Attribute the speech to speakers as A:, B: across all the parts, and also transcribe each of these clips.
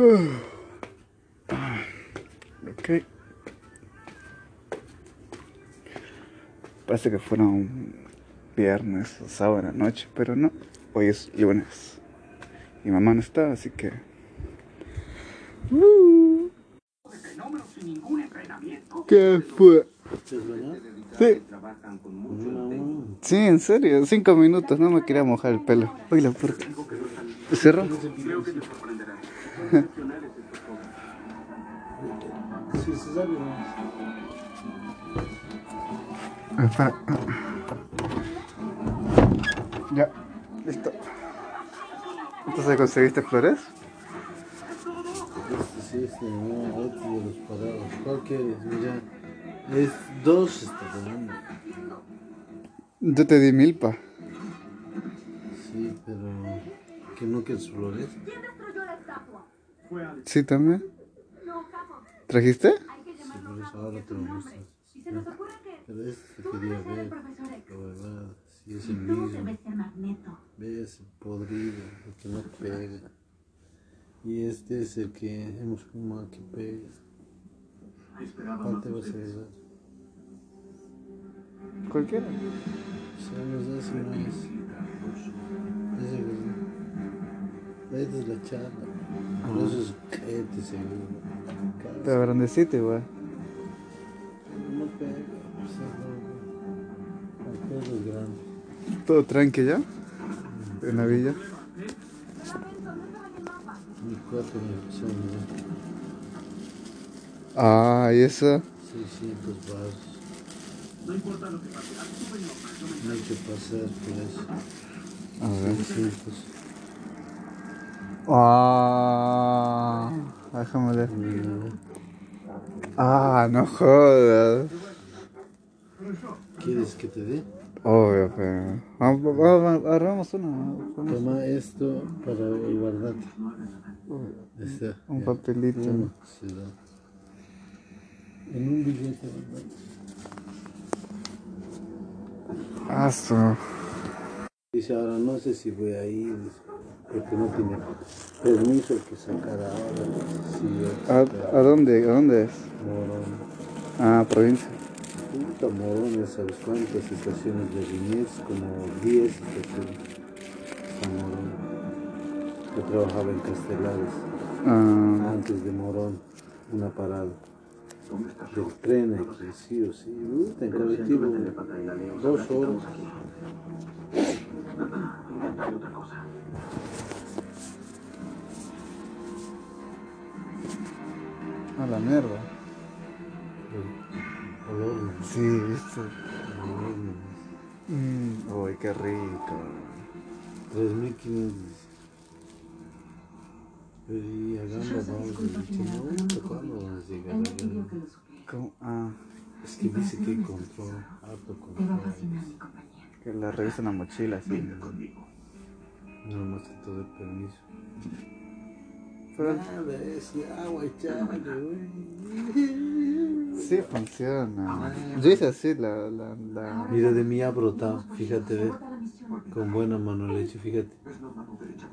A: Ok. Parece que fuera un viernes o sábado en la noche, pero no. Hoy es lunes. Mi mamá no está, así que. ¿Qué fue? Sí. En serio, cinco minutos, no me quería mojar el pelo. Uy, la puerta. ¿Cerró?
B: Sí, se sabe.
A: Espera. Ya, listo. Entonces conseguiste flores?
B: Este sí, este no, otro de los parados. ¿Cuál quieres? Mira, es dos está.
A: Yo te di milpa.
B: Sí, pero que no quieres flores.
A: Sí, también. ¿Trajiste?
B: Sí, por eso ahora te. Pero este quería ver, la verdad, si es el mismo. Ves, podrido, el que no pega. Y este es el que hemos fumado que pega. ¿Cuál te vas a llevar?
A: Cualquiera.
B: Se nos da si no es. Ese que es. Esta es la charla. Por eso es este. No pega, pues grande.
A: Todo tranqui ya. En la villa. Ah, y eso.
B: 600 vasos. No importa lo que pase, no hay que pasar por eso.
A: A ver.
B: 600.
A: Ah, déjame ver. Ah, no jodas.
B: ¿Quieres que te dé?
A: Obvio, pero. Agarramos una.
B: Toma esto para guardarte. Este,
A: Un papelito.
B: Se da. En un billete, ¿verdad?
A: Ah.
B: Dice, ahora no sé si voy a ir, dice, porque no tiene permiso el que sacara ahora. Si
A: ¿A, a dónde? ¿A dónde es?
B: Morón.
A: Ah, provincia.
B: Puta Morón, ¿sabes cuántas estaciones de Viñez? Como 10 estaciones. San Morón. Yo trabajaba en Castelares,
A: Ah,
B: antes de Morón, una parada. Del tren aquí, sí o sí. Puta, en colectivo, dos horas.
A: a la mierda. Sí, viste. Mm, uy, qué rico.
B: 3.500. Pero y a Gamba vamos a.
A: ¿Cómo? Ah,
B: Es que dice que hay control, harto control.
A: que la revisan la mochila, sí.
B: No más que todo el permiso. Nada, es agua y chale, güey.
A: sí funciona. Yo hice así la. la, la...
B: Mira, de mí ha brotado, fíjate, ve. Con buena mano leche, fíjate.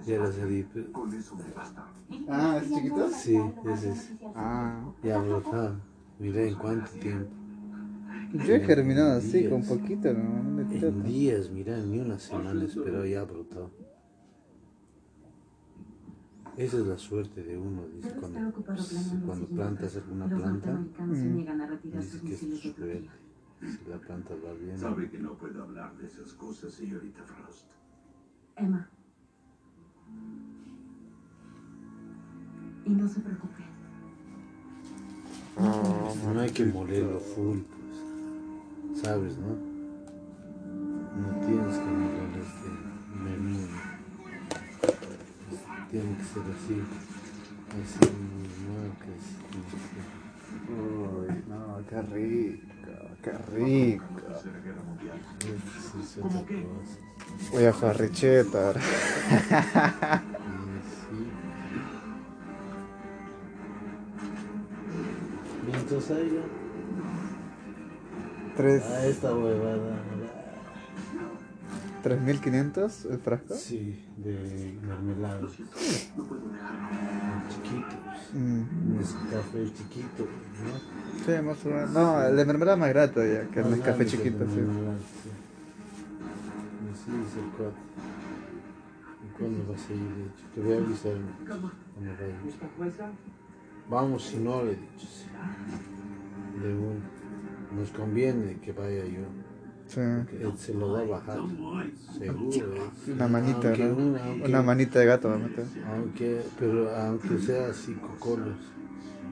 B: Ya la salí, pero...
A: Ah, ¿es chiquito?
B: Sí, ese es.
A: Ah,
B: Ya ha brotado. Mira en cuánto tiempo.
A: yo he germinado así, con poquito, no, no me
B: En días, mira, ni unas semanas, pero ya ha brotado. Esa es la suerte de uno, dice, cuando, cuando plantas alguna planta, dice que es tu suerte. Si la planta va bien,
C: Sabe que no puedo hablar de esas cosas, señorita Frost.
D: Emma. Y no se preocupe.
B: no hay que molerlo full, pues. ¿Sabes, no? No tienes Tiene que ser así. Así, no, que es.
A: Uy, no, qué rico, qué rico.
B: Sí es otra cosa.
A: Voy a jugar richeta ahora.
B: Mientras haya.
A: Tres,
B: Ah, esta huevada.
A: 3.500 el frasco.
B: Sí, de mermelada. Chiquito.
A: Mm.
B: Es café chiquito, ¿no?
A: Sí, más o menos. No, el de mermelada más grato ya, que el
B: que el
A: chiquito,
B: de
A: sí.
B: dice el cuate. ¿Y cuándo vas a ir? De hecho, te voy a avisar cuando vayas. Vamos, si no, le he dicho. sí. De uno. Nos conviene que vaya yo.
A: Sí.
B: se lo va a bajar. Seguro. es.
A: Una manita,
B: Aunque
A: ¿no?
B: una- aunque-
A: Una manita de gato.
B: Aunque, pero aunque sea así cocolos.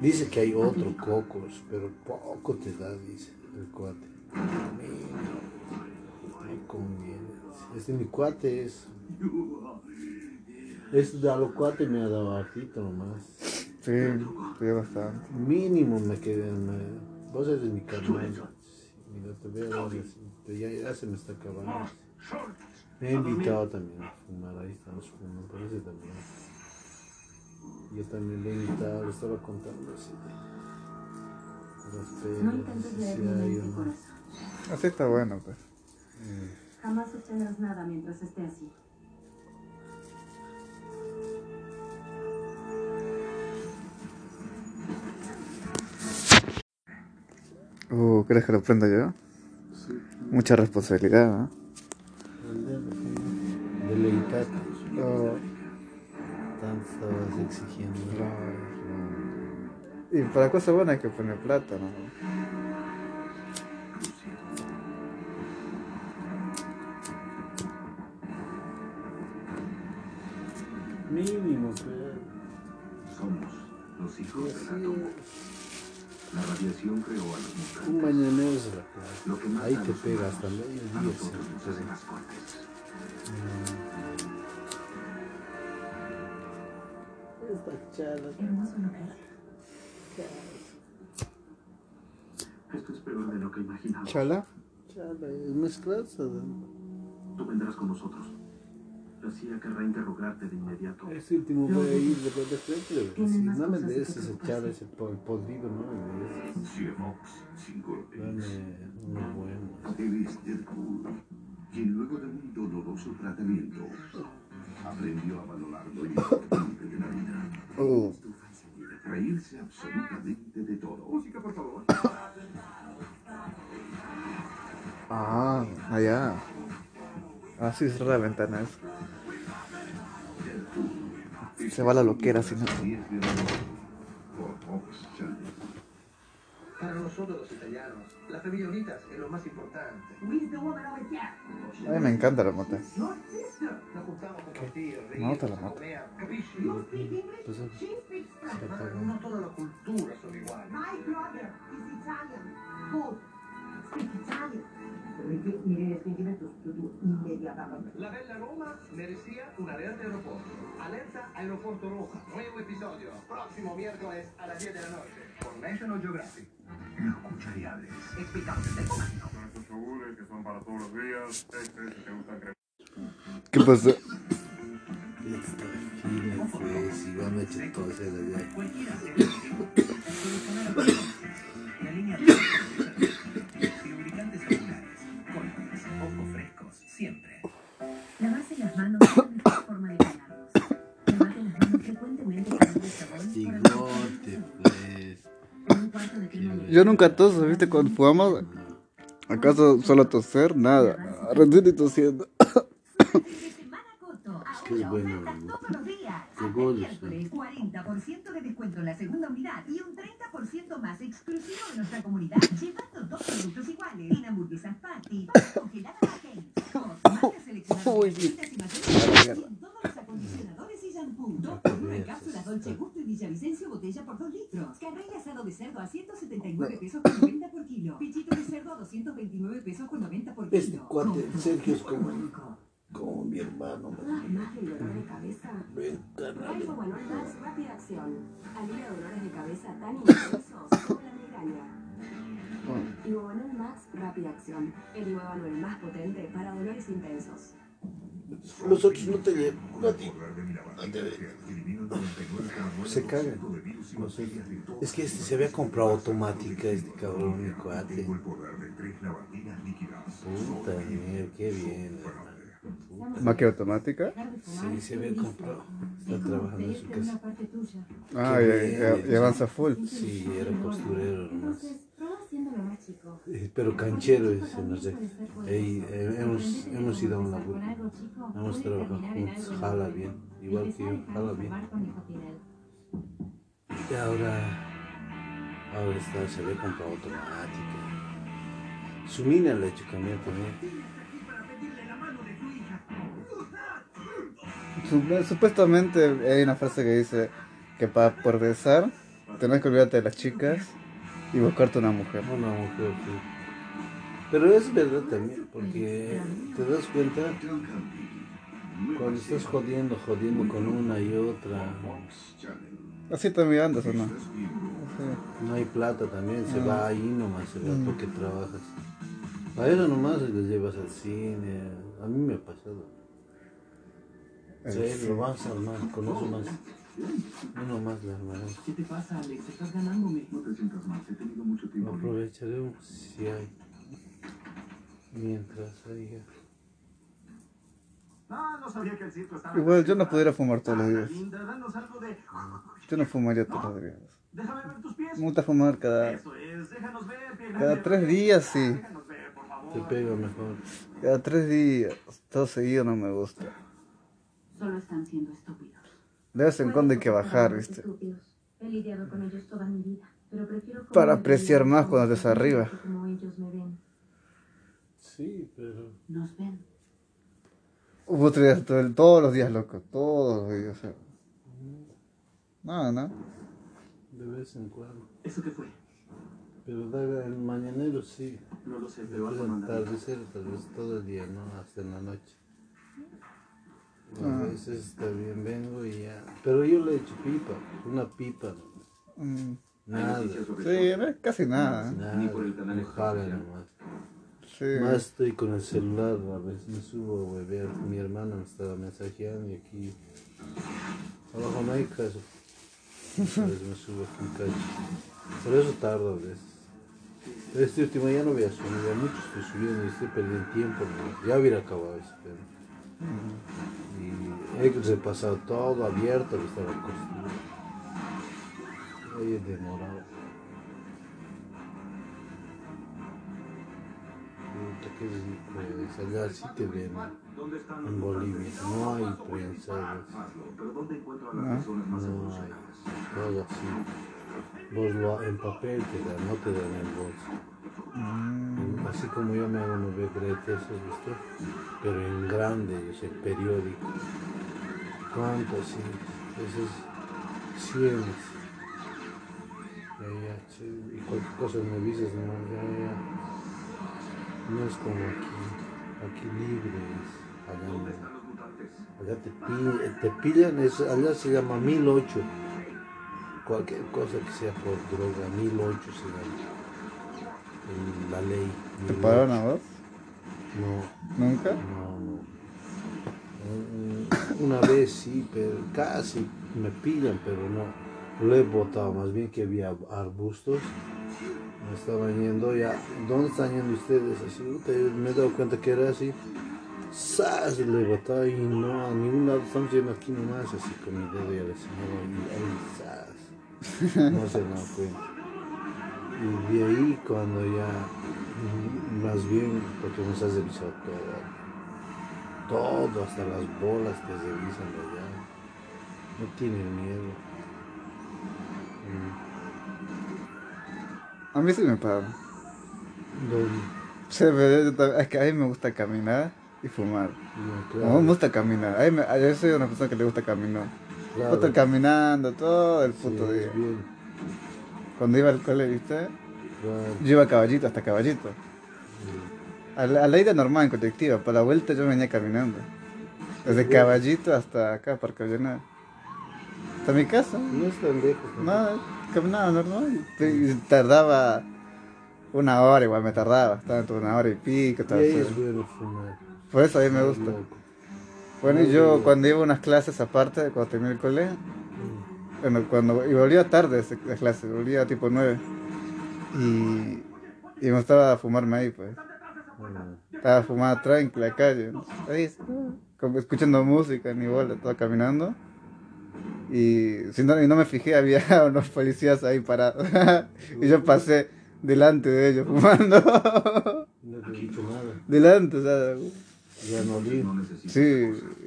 B: Dice que hay otro cocos, pero poco te da, dice el cuate. No conviene. Este mi cuate es. Este de a lo cuate me ha dado hartito nomás.
A: Sí, sí, bastante.
B: Mínimo me quedé. Me, vos eres mi carnal. Mira, te dar así. Pero Ya, ya se me está acabando. Me ha invitado también a fumar, ahí estamos fumando, parece también. Yo también le he invitado, le estaba contando así de las penas, si hay o
D: corazón.
A: Así está bueno, pues.
D: Jamás obtendrás nada mientras esté así.
A: Uh, ¿crees que lo prenda yo? Mucha responsabilidad, ¿no?
B: Deleitar, estabas exigiendo.
A: Y para cosas buenas hay que poner plata, ¿no?
B: Mínimo, pero.
C: Somos los hijos del átomo. La radiación creó a los mutantes.
B: Un mañanero es la clave.
C: Lo que
B: Ahí
C: a
B: te
C: los
B: pega
C: humanos,
B: hasta medio
C: a
B: día.
C: nosotros nos hace más fuertes.
B: Esta chala.
D: Hermoso es.
C: Esto es peor de lo que imaginaba.
A: ¿Chala?
B: Chala, es mezclarse.
C: Tú vendrás con nosotros. La CIA querrá interrogarte de inmediato.
B: Este último a ir de de frente. Si no me
D: de
B: des
D: que
B: ese chale, ese po- podrido, no me des.
C: Ciemox 5
B: Dame uno bueno.
C: Él es Deadpool, quien luego de un doloroso tratamiento aprendió a valorar lo importante de la vida.
A: Uh,
C: Reírse absolutamente de todo. Música, por favor.
A: ah, allá. Ah, sí, cerrar la ventana eso. Se va la loquera, si no.
E: Para nosotros los italianos, las es lo más importante.
A: A mí me encanta la moto.
E: Nos juntamos a compartir, reír,
A: No te la
E: a
A: mato.
E: comer, capisci?
B: Pues,
E: Ma non toda la cultura sono uguali.
F: My brother is Italian. Both speak Italian.
E: La bella Roma merecía una alerta aeroporto. Alerta Aeroporto Roma. Nuevo episodio. Próximo miércoles a las 10 de la noche. Por National Geographic.
C: Los cuchariales.
E: Explicables del comando.
G: Son estos yogures que son para todos los días. Este, si te gustan crema.
A: ¿Qué pasó?
B: Esta fila fue, si van a echar todo ese de allá.
A: Yo nunca toso, ¿viste? Cuando fumamos, ¿acaso solo toser? Nada. Recién y tosiendo.
B: que es bueno, ¿no?
H: Todos los días.
B: Qué goles,
H: miércoles, 40% de descuento en la segunda unidad y un 30% más exclusivo de nuestra comunidad. Llevando dos productos iguales. En hamburguesas patty, congeladas marcas seleccionadas y materiales, en todos los acondicionadores y shampoo. Dos por una en cápsulas Dolce Gusto y Villavicencio botella por 2 litros. Carril asado de cerdo a 179 pesos con 90 por kilo. Pichito de cerdo a 229 pesos con 90 por kilo.
B: Este cuate, Sergio, es como, mi hermano, man.
F: Además del dolor de cabeza. Max Rápida Acción. Alivia dolores de cabeza tan intensos como la migraña. Iguanol Max Rápida Acción. El Iguanol más potente para dolores intensos.
B: Los otros no te llevan. No te Se. No sé. Es que este se había comprado automática, este cabrón, mi cuate. Puta mierda, qué bien,
A: Máquina automática.
B: Sí, se había comprado. Está trabajando en su casa.
A: Ah, ya avanza full.
B: Sí, era posturero nomás. Pero canchero es la red. Ey, eh, hemos, hemos ido a un laburo. Hemos trabajado juntos. Jala bien. Igual que yo, jala bien. Y ahora, ahora está, se ve comprado automática. Su mina le ha hecho cambiar también.
A: Sup- Supuestamente hay una frase que dice que para progresar tenés que olvidarte de las chicas y buscarte una mujer.
B: Una mujer, sí. Pero es verdad también, porque te das cuenta cuando estás jodiendo, jodiendo con una y otra,
A: Así también andas o no.
B: no hay plata también, se va ahí nomás, se va porque trabajas. A eso nomás les llevas al cine, a mí me ha pasado. Sí, lo vas a armar, con eso más. Uno más le armarás.
E: ¿Qué te pasa, Alex? Estás ganándome.
C: No te sientas mal, he tenido mucho tiempo. libre.
B: aprovecharemos si hay. Mientras haya.
E: Ah, no sabía que el circo estaba...
A: Igual yo no pudiera fumar todos los días. Yo no fumaría todos los días.
E: Déjame ver tus pies.
A: Me gusta fumar cada,
E: Eso es, déjanos ver, pie
A: cada tres días, sí.
E: Déjanos ver, por favor.
B: Te pega mejor.
A: Cada tres días. Todo seguido no me gusta.
D: Solo están siendo estúpidos.
A: De vez en cuando hay que bajar, ¿viste?
D: estúpidos. He lidiado con ellos toda mi vida, pero prefiero
A: Para apreciar más cuando estés arriba.
D: que Como ellos me ven.
B: Sí, pero.
D: Nos ven.
A: Hubo otro día, todo el- todos los días, loco. Todos los días. No, no.
B: De vez en cuando.
E: ¿Eso qué fue?
B: Pero el mañanero sí.
E: No lo sé, pero algo
B: del
E: mandaría.
B: atardecer, tal vez todo el día, ¿no? Hasta en la noche. A
A: Ah.
B: veces está bien, vengo y ya. Pero yo le he hecho pipa, una pipa, ¿no?
A: Mm,
B: nada.
A: Sí, no es casi nada.
B: Nada,
C: Ni por el canal
B: nomás.
A: Sí.
B: Más estoy con el celular, a veces me subo a huevear. Mi hermana me estaba mensajeando y aquí. Abajo no hay caso. A veces me subo aquí un cacho. Por eso tardo a veces. Pero este último ya no voy a subir, ya mucho estoy subiendo y estoy perdiendo tiempo. ¿no? Ya hubiera acabado ese tema. Y he repasado todo abierto, que estaba costura. Ahí he demorado. Qué rico es. Allá sí te ven.
C: ¿Dónde están
B: En Bolivia no hay prensa.
C: Hazlo, pero ¿dónde encuentro a las
A: No.
C: personas más
B: No hay. Todo así. Vos lo, en papel te dan, no te dan en bolsa.
A: Mm,
B: Así como yo me hago nueve bretes, ¿has visto? Pero en grande, es el periódico. ¿Cuánto sí? Eso es cienes. Ya, ya, y cualquier cosa me dices, no, ya, ya. No es como aquí. Aquí libre es. Allá te, pi- te pillan, es, allá se llama 1008. Cualquier cosa que sea por droga, 1008 se llama. En la ley.
A: ¿Te
B: 1008.
A: pararon a vos?
B: No,
A: ¿Nunca?
B: no, no. Una vez sí, pero casi me pillan, pero no. Lo he botado, más bien que había arbustos. Me estaban yendo ya. ¿Dónde están yendo ustedes? Así, me he dado cuenta que era así. ¡Sas! Le he botado y no, a ningún lado estamos yendo aquí nomás, así con mi dedo y le señalo y ahí, ¡zas! No se dan cuenta. Y de ahí cuando ya, mm, más bien, porque nos has revisado todo. Todo, hasta las bolas te revisan de allá. No tienen miedo.
A: A mí sí me pararon.
B: ¿Dónde?
A: Es que a mí me gusta caminar y fumar.
B: No,
A: No me gusta caminar. A mí me- yo soy una persona que le gusta caminar.
B: Claro.
A: Estar caminando todo el
B: Sí,
A: puto día.
B: bien,
A: Cuando iba al cole, ¿viste?
B: claro.
A: Yo iba caballito, hasta caballito. A la, a la ida normal en colectiva, para la vuelta yo venía caminando. Desde caballito hasta acá, Parque Avellaneda. Hasta mi casa.
B: No es tan lejos. ¿no?
A: Caminaba normal. Tardaba una hora, igual me tardaba. Estaba entre una hora y pico.
B: Y
A: todo
B: ahí
A: eso.
B: es bueno fumar.
A: Por eso a mí me gusta.
B: Loco.
A: Bueno, yo cuando iba a unas clases aparte, cuando terminé el colegio, bueno, cuando, y volvía tarde de la clase, volvía tipo 9. Y, y me gustaba fumarme ahí, pues. Estaba fumando tranqui en la calle. Ahí, escuchando música, ni bola, estaba caminando. Y, si no, y no me fijé, había unos policías ahí parados. y yo pasé delante de ellos fumando. Delante, o sea,
B: Ya no.
C: No necesito
A: sí.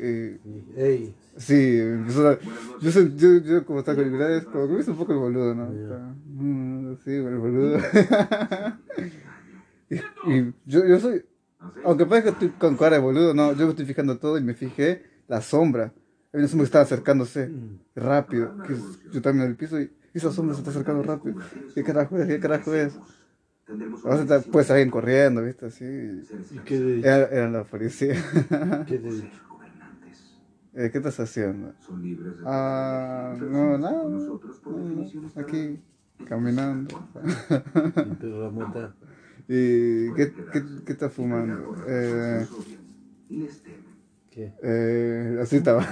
A: y-
B: Y, ey,
A: Sí, empezó a- yo, soy- yo, yo como está con habilidades, como que me hice un poco el boludo, ¿no? Mm, Sí, el boludo. y, y yo, yo soy, aunque parezca que estoy con cara de boludo, no, yo me estoy fijando todo y me fijé la sombra. Hay una sombra que estaba acercándose rápido, que es- yo también en el piso y esa sombra se está acercando rápido. ¿Qué carajo es? ¿Qué carajo es?
C: Tendremos
A: Ahora está- pues alguien corriendo, ¿viste? Así.
B: ¿y qué?
A: Era, era la policía.
B: ¿Qué te he dicho?
C: gobernantes.
A: Eh, ¿Qué estás haciendo?
C: Son libres de
A: Ah, no, nada.
C: Nosotros, por
A: no, aquí, caminando.
B: Y pero la mota.
A: ¿Y qué, qué, qué estás fumando? Eh.
B: ¿Qué?
A: eh, así tabaco.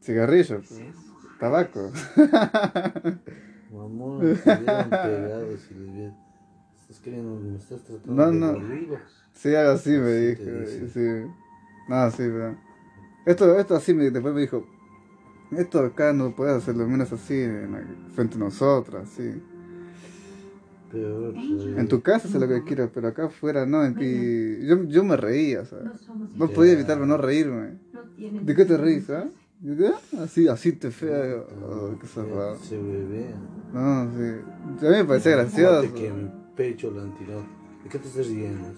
A: Cigarrillo, pues. tabaco.
B: Mamón, pegados y les. Estás queriendo, me estás tratando
A: No,
B: de
A: no.
B: boludo.
A: Sí, algo así me dijo. Sí. No, sí, pero. Esto, esto así me, después me dijo. Esto acá no puedes hacerlo menos así en la- frente a nosotras, sí.
B: Peor todavía.
A: En tu casa sé lo que quieras, pero acá afuera no. En ti... yo, yo me reía, ¿sabes?
F: No somos
A: No
B: Ya.
A: podía evitarme no reírme. ¿De qué te reís, ah? Así, así te fea. Oh, qué cerrado.
B: Se bebé.
A: No, sí. A mí me parecía gracioso.
B: que en mi pecho la han tirado. ¿De qué te estás riendo?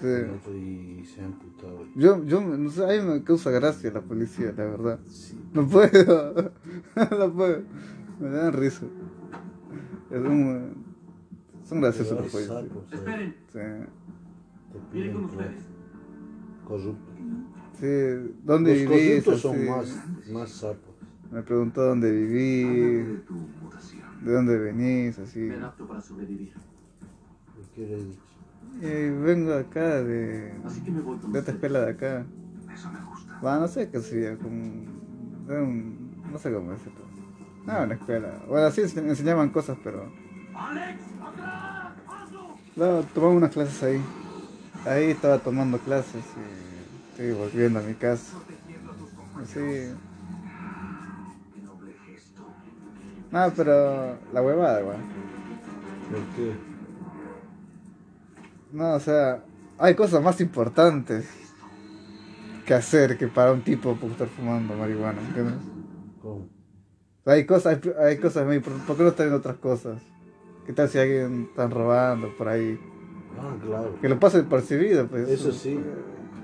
A: Sí.
B: Y se han putado.
A: Yo, yo, no sé, a mí me causa gracia la policía, la verdad. No puedo. no puedo. Me dan risa. Es un, son graciosos los policías.
B: ¿sabes?
E: Esperen,
A: Sí.
B: Te
E: viene
B: piden
E: con
B: plata.
E: ustedes.
B: Corrupto.
A: Sí, ¿dónde
B: Los
A: vivís?
B: corruptos son
A: Así.
B: más, más sapos.
A: Me preguntó dónde viví,
C: de
A: de dónde venís, así.
E: Me adapto para sobrevivir.
B: ¿Y ¿Qué le he dicho?
A: Y vengo acá de,
E: Así que me voy con
A: de esta escuela de acá.
C: Eso me gusta.
A: Va, no sé qué sería, como de un, no sé cómo decirlo. No, una escuela. Bueno, sí ense- enseñaban cosas, pero
E: ¡Alex!
A: No, tomaba unas clases ahí. Ahí estaba tomando clases y estoy volviendo a mi casa. Sí.
C: Qué noble gesto.
A: No, pero la huevada, igual.
B: ¿Por qué?
A: No, o sea, hay cosas más importantes que hacer que para un tipo por estar fumando marihuana, ¿entiendes?
B: ¿Cómo?
A: Hay cosas, hay, hay cosas, muy- ¿por qué no están en otras cosas? ¿Qué tal si alguien está robando por ahí?
B: Ah, claro.
A: Que lo pase percibido, pues.
B: Eso sí.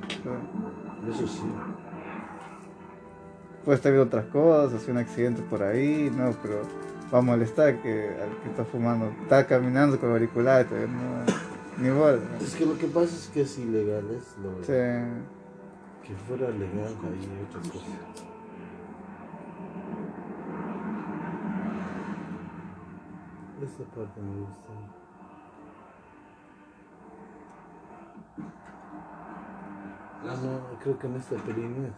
A: Sí.
B: Eso sí.
A: Puede estar viendo otras cosas, un accidente por ahí, no, pero va a molestar que al que está fumando, está caminando con auriculares, no, ni bola.
B: Es que lo que pasa es que es ilegal, es lo
A: Sí.
B: que fuera legal hay otra cosa. Esta parte me gusta. Ah, no, creo que en esta peli no es.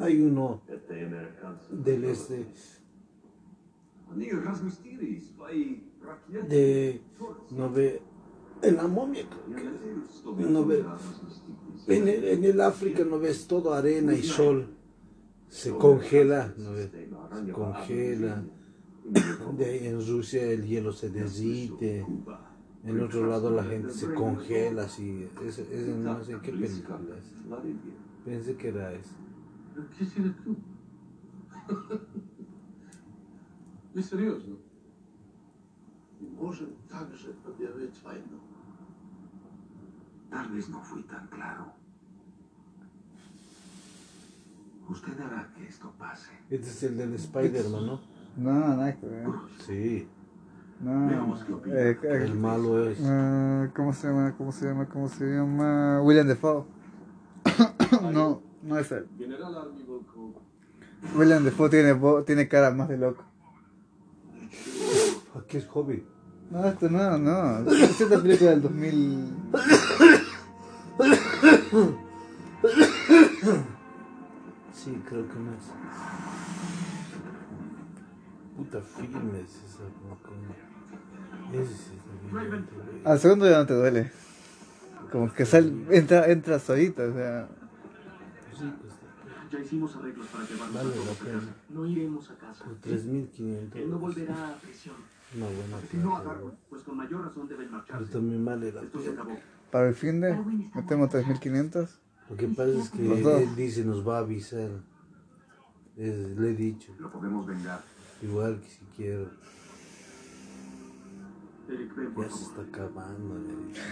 B: Hay uno del este. De nove, en la momia,
C: nove,
B: en, el, África no ves todo arena y sol, se congela, se congela De ahí en Rusia el hielo se derrite, en otro lado la gente se congela, así, ese, ese no sé qué película es. Pensé que era eso.
I: ¿Qué será tú?
G: Не серьезно.
C: Не можем также объявить войну. Tal vez no fui tan claro. Usted hará que esto pase.
B: Este es el del Spider-Man, ¿no?
A: No, nada que ver.
B: Sí.
A: No. Eh, eh,
B: el malo es.
A: Uh, ¿Cómo se llama? ¿Cómo se llama? ¿Cómo se llama? William Defoe. no, no es él. William Defoe tiene, tiene cara más de loco.
B: ¿Qué es hobby?
A: No, esto no, no. Es esta película del 2000.
B: Sí, creo que no es. Puta filmes esa boca. Ese sí no duele.
A: Al segundo ya no te duele. Como que sal, entra, entra solito, o sea.
B: Sí, pues,
E: Ya hicimos arreglos para llevarnos
B: Vale
E: a todos a casa. No iremos a casa.
B: por 3.500.
E: Él no volverá a prisión.
B: Una buena
E: Si no agarro, pues con mayor razón deben
B: Pero
E: marcharse.
B: también vale la
E: Esto se acabó.
A: Para el fin de metemos 3500.
B: Lo que pasa es que él dice nos va a avisar. Es- le he dicho.
C: Lo podemos vengar.
B: Igual que si quiero. Ya se está acabando.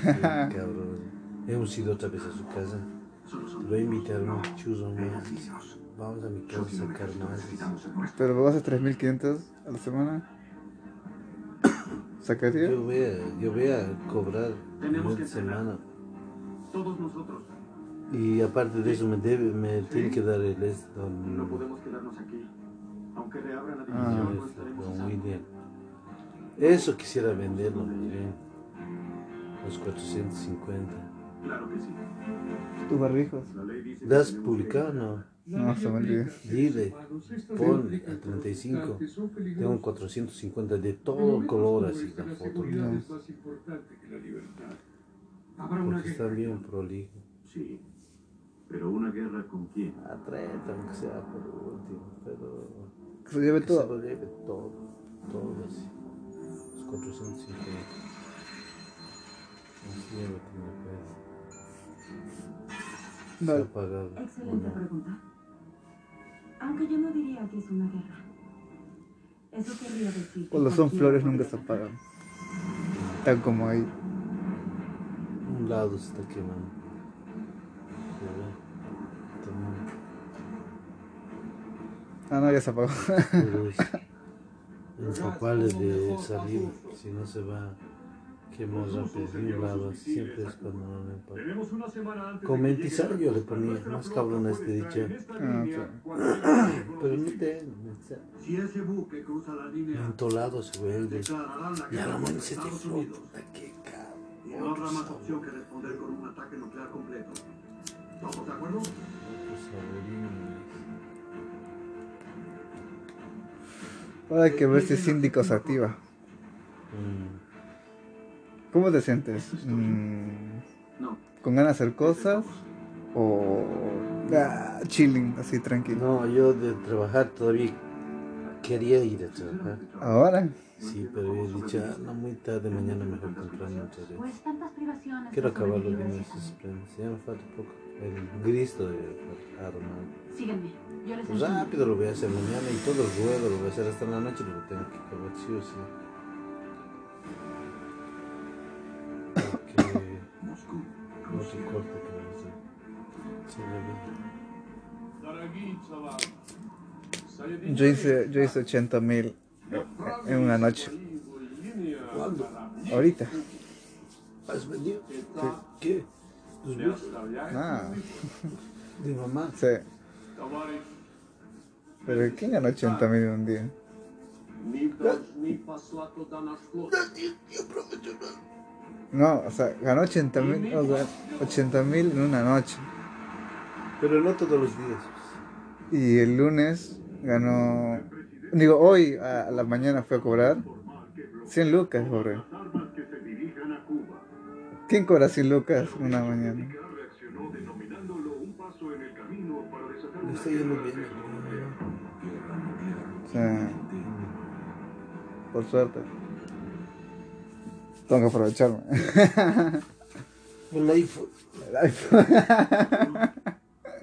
B: cabrón. Hemos ido otra vez a su casa. Voy a invitar un chuzo más. Vamos a mi casa a sacar más.
A: Pero vos haces 3500 a la semana. ¿Sacaría?
B: Yo voy a, yo voy a cobrar
E: Tenemos
B: una
E: que
B: semana.
E: todos nosotros.
B: Y aparte de eso me debe, me tiene que dar el esto.
E: No podemos quedarnos aquí. Aunque reabran la
A: Ah,
E: división, no
B: Este,
E: estaremos salvo.
B: William. Eso quisiera venderlo, más bien. Los 450.
E: Claro que sí.
A: Tus barbijos.
B: ¿Das
E: tenemos
B: publicado o no?
A: No, se me olvidó.
B: Dile, pon a 35. Tengo 450 de todo color así la foto.
A: No.
B: Porque está bien prolijo.
E: Sí. Pero una guerra con quién?
B: A 30, aunque sea por último, pero.
A: Que se lleve todo.
B: Se lo lleve todo. Todo así. Los 450. Así es lo que me parece. Se
A: No,
B: ha pagado. ¿o
F: Excelente pregunta. Aunque yo no diría que es una guerra. Eso querría decir que
A: cuando son flores nunca se apagan. Están como ahí.
B: Un lado se está quemando.
A: Ah, no, ya se apagó.
B: Pero es de salir si no se va a quemar rápido lado, siempre es cuando no le empaca.
I: Tenemos una semana antes
B: Con
I: de que
B: mentizar
I: llegue
B: yo le ponía, más
I: flota
B: cabrón a este dicho.
A: Ah,
I: llegue
B: Pero no te.
E: Si ese buque cruza la línea,
B: Entolado se vuelve.
E: declararán la
B: mano se te puta, qué
E: Y no habrá más
B: cabrón.
E: opción que responder con un ataque nuclear completo. ¿Todos de acuerdo?
B: Otro
A: Ahora hay que ver si Síndico se activa.
B: Mm,
A: ¿Cómo te sientes? Mm,
E: No.
A: ¿Con ganas de hacer cosas? ¿O ah, chilling, así tranquilo?
B: No, yo de trabajar todavía quería ir a trabajar.
A: ¿Ahora?
B: Sí, pero he dicho, ah, no, muy tarde, mañana mejor temprano.
F: Pues tantas privaciones.
B: Quiero
F: que
B: acabarlo de esos planes. Ya me falta poco. El Cristo de armar.
F: Sígueme, yo les
B: Pues
F: enseño.
B: rápido lo voy a hacer mañana y todo el ruedo lo voy a hacer hasta la noche, pero lo tengo que acabar sí o sí. Porque
C: Moscú,
B: no te
C: Rusia.
B: corta que lo hacer. Sí, lo vi.
A: Yo hice, yo hice 80 mil en una noche.
B: ¿Cuándo?
A: Ahorita.
B: ¿Has vendido? ¿Qué? ¿Tus bus?
A: Ah,
B: De mamá.
A: sí. Pero ¿quién ganó 80 mil en un día? No, o sea, ganó 80 mil 80 mil en una noche.
B: Pero no todos los días.
A: Y el lunes ganó. Digo, hoy a la mañana fue a cobrar 100 lucas, cobré. ¿Quién cobra 100 lucas una mañana?
C: una
B: está yendo bien.
A: O sea, por suerte. Tengo que aprovecharme.
B: El iPhone.
A: El iPhone.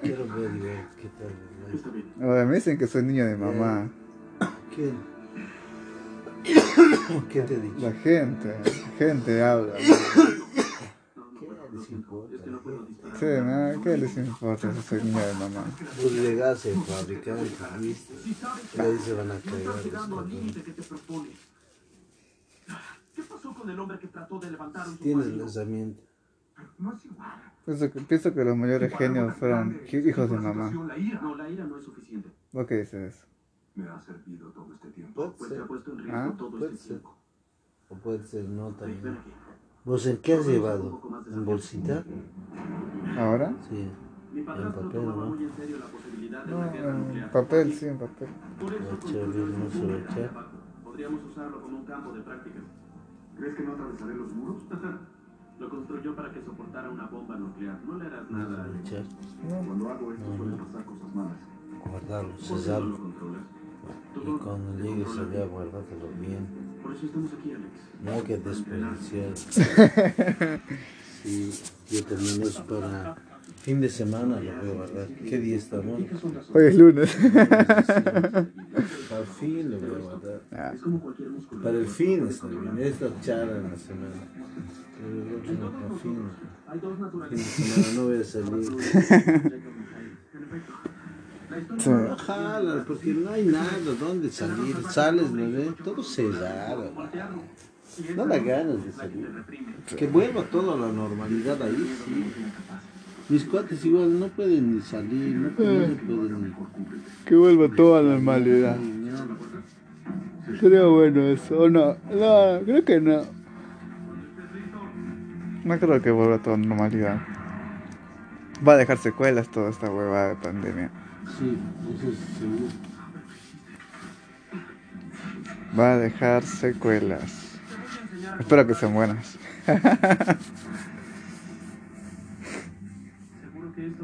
B: Quiero ver qué tal el iPhone.
A: me dicen que soy niño de mamá.
B: ¿Quién? ¿Qué te he dicho?
A: La gente, la gente habla.
E: No
B: ¿Qué les importa?
E: Es que no puedo disparar.
A: Sí, ¿no? ¿Qué les importa si soy niño de mamá?
B: Vos llegas al fabricante, ¿viste?
E: Si sabes
B: Y ahí se van a
E: propones. ¿Qué pasó con el hombre que trató de levantar un
B: Tienes
E: submarino?
B: lanzamiento.
E: No es igual.
A: Pienso que, pienso que los mayores genios fueron hi- hijos de mamá.
E: La ira. No, la ira no es suficiente.
A: ¿Vos qué dices eso?
C: Me ha servido todo este tiempo.
B: Puede
E: Pues te ha
B: ser.
E: puesto en riesgo
A: Ah,
E: todo
B: puede
E: este
B: ser.
E: tiempo.
B: O puede ser no también. ¿Vos en qué has llevado? ¿En bolsita?
A: ¿Ahora?
B: Sí. En papel, ¿no?
A: No, en papel, sí, en papel.
B: Va a echar
E: construyó
B: bien, no se va a echar.
E: Podríamos usarlo como un campo de prácticas.
I: ¿Crees que no atravesaré los muros? Lo construyó para que soportara una bomba nuclear. No le harás nada.
B: Echar,
C: Cuando hago esto suelen pasar cosas malas.
B: guardarlo,
I: ¿Por qué no
B: cesarlo. Y cuando llegues allá, guárdatelo bien.
I: Por eso estamos aquí, Alex.
B: No hay que desperdiciar. Sí, yo también es para fin de semana lo voy a guardar. ¿Qué día estamos?
A: Hoy es lunes.
B: Para el fin lo voy a guardar.
A: Ah,
I: Es como cualquier músculo.
B: Para el fin está bien, es la charla en la semana. Pero el otro no para fin. Fin de semana no voy a salir.
I: La
A: sí.
B: No jala, porque no hay nada donde salir. Sales, ¿no ves? Todo cerrado. No da ganas de salir. Que vuelva todo a la normalidad ahí, sí. Mis cuates igual no pueden ni salir, no pueden, no pueden ni...
A: Que vuelva toda la normalidad. Sería bueno eso. ¿O no? No, creo que no. No creo que vuelva toda normalidad. Va a dejar secuelas toda esta huevada de pandemia.
B: Sí, eso es seguro.
A: Va a dejar secuelas. Espero que sean buenas.